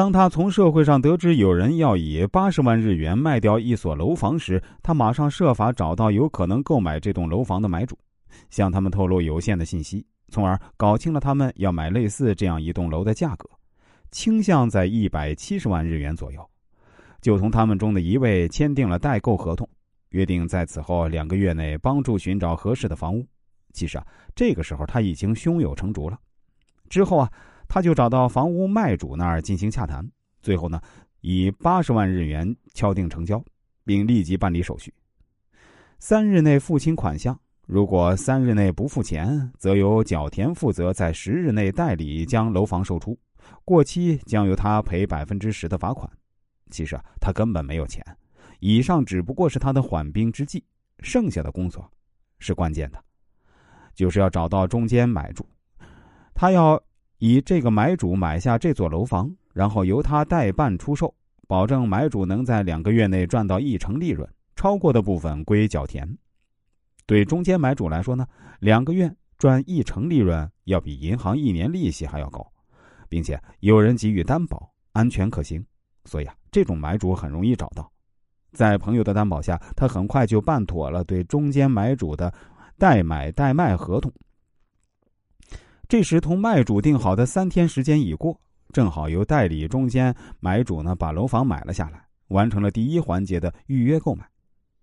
当他从社会上得知有人要以八十万日元卖掉一所楼房时，他马上设法找到有可能购买这栋楼房的买主，向他们透露有限的信息，从而搞清了他们要买类似这样一栋楼的价格，倾向在一百七十万日元左右。就同他们中的一位签订了代购合同，约定在此后两个月内帮助寻找合适的房屋。其实啊，这个时候他已经胸有成竹了。之后啊。他就找到房屋卖主那儿进行洽谈，最后呢，以八十万日元敲定成交，并立即办理手续。三日内付清款项，如果三日内不付钱，则由角田负责在十日内代理将楼房售出，过期将由他赔百分之十的罚款。其实啊，他根本没有钱，以上只不过是他的缓兵之计，剩下的工作是关键的，就是要找到中间买主，他要。以这个买主买下这座楼房，然后由他代办出售，保证买主能在两个月内赚到一成利润，超过的部分归角田。对中间买主来说呢，两个月赚一成利润要比银行一年利息还要高，并且有人给予担保，安全可行，所以啊，这种买主很容易找到。在朋友的担保下，他很快就办妥了对中间买主的代买代卖合同。这时，同卖主定好的三天时间已过，正好由代理中间买主呢把楼房买了下来，完成了第一环节的预约购买。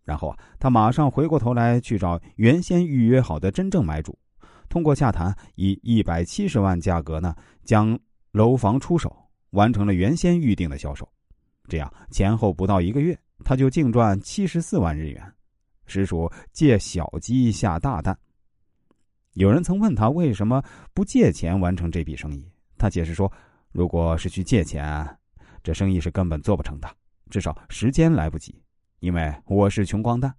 然后啊，他马上回过头来去找原先预约好的真正买主，通过洽谈以一百七十万价格呢将楼房出手，完成了原先预定的销售。这样前后不到一个月，他就净赚七十四万日元，实属借小鸡下大蛋。有人曾问他为什么不借钱完成这笔生意，他解释说：“如果是去借钱，这生意是根本做不成的，至少时间来不及。因为我是穷光蛋，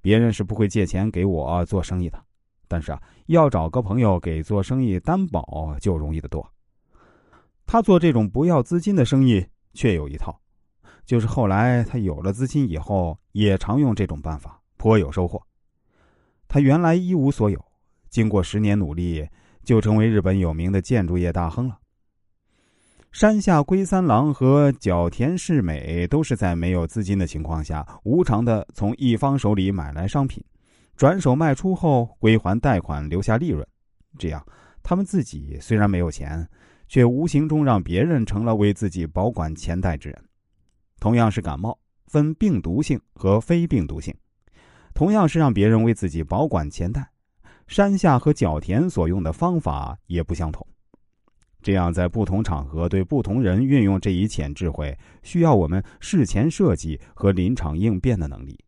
别人是不会借钱给我做生意的。但是啊，要找个朋友给做生意担保就容易得多。他做这种不要资金的生意，却有一套，就是后来他有了资金以后，也常用这种办法，颇有收获。他原来一无所有。”经过十年努力，就成为日本有名的建筑业大亨了。山下龟三郎和角田世美都是在没有资金的情况下，无偿的从一方手里买来商品，转手卖出后归还贷款，留下利润。这样，他们自己虽然没有钱，却无形中让别人成了为自己保管钱袋之人。同样是感冒，分病毒性和非病毒性，同样是让别人为自己保管钱袋。山下和角田所用的方法也不相同，这样在不同场合对不同人运用这一潜智慧，需要我们事前设计和临场应变的能力。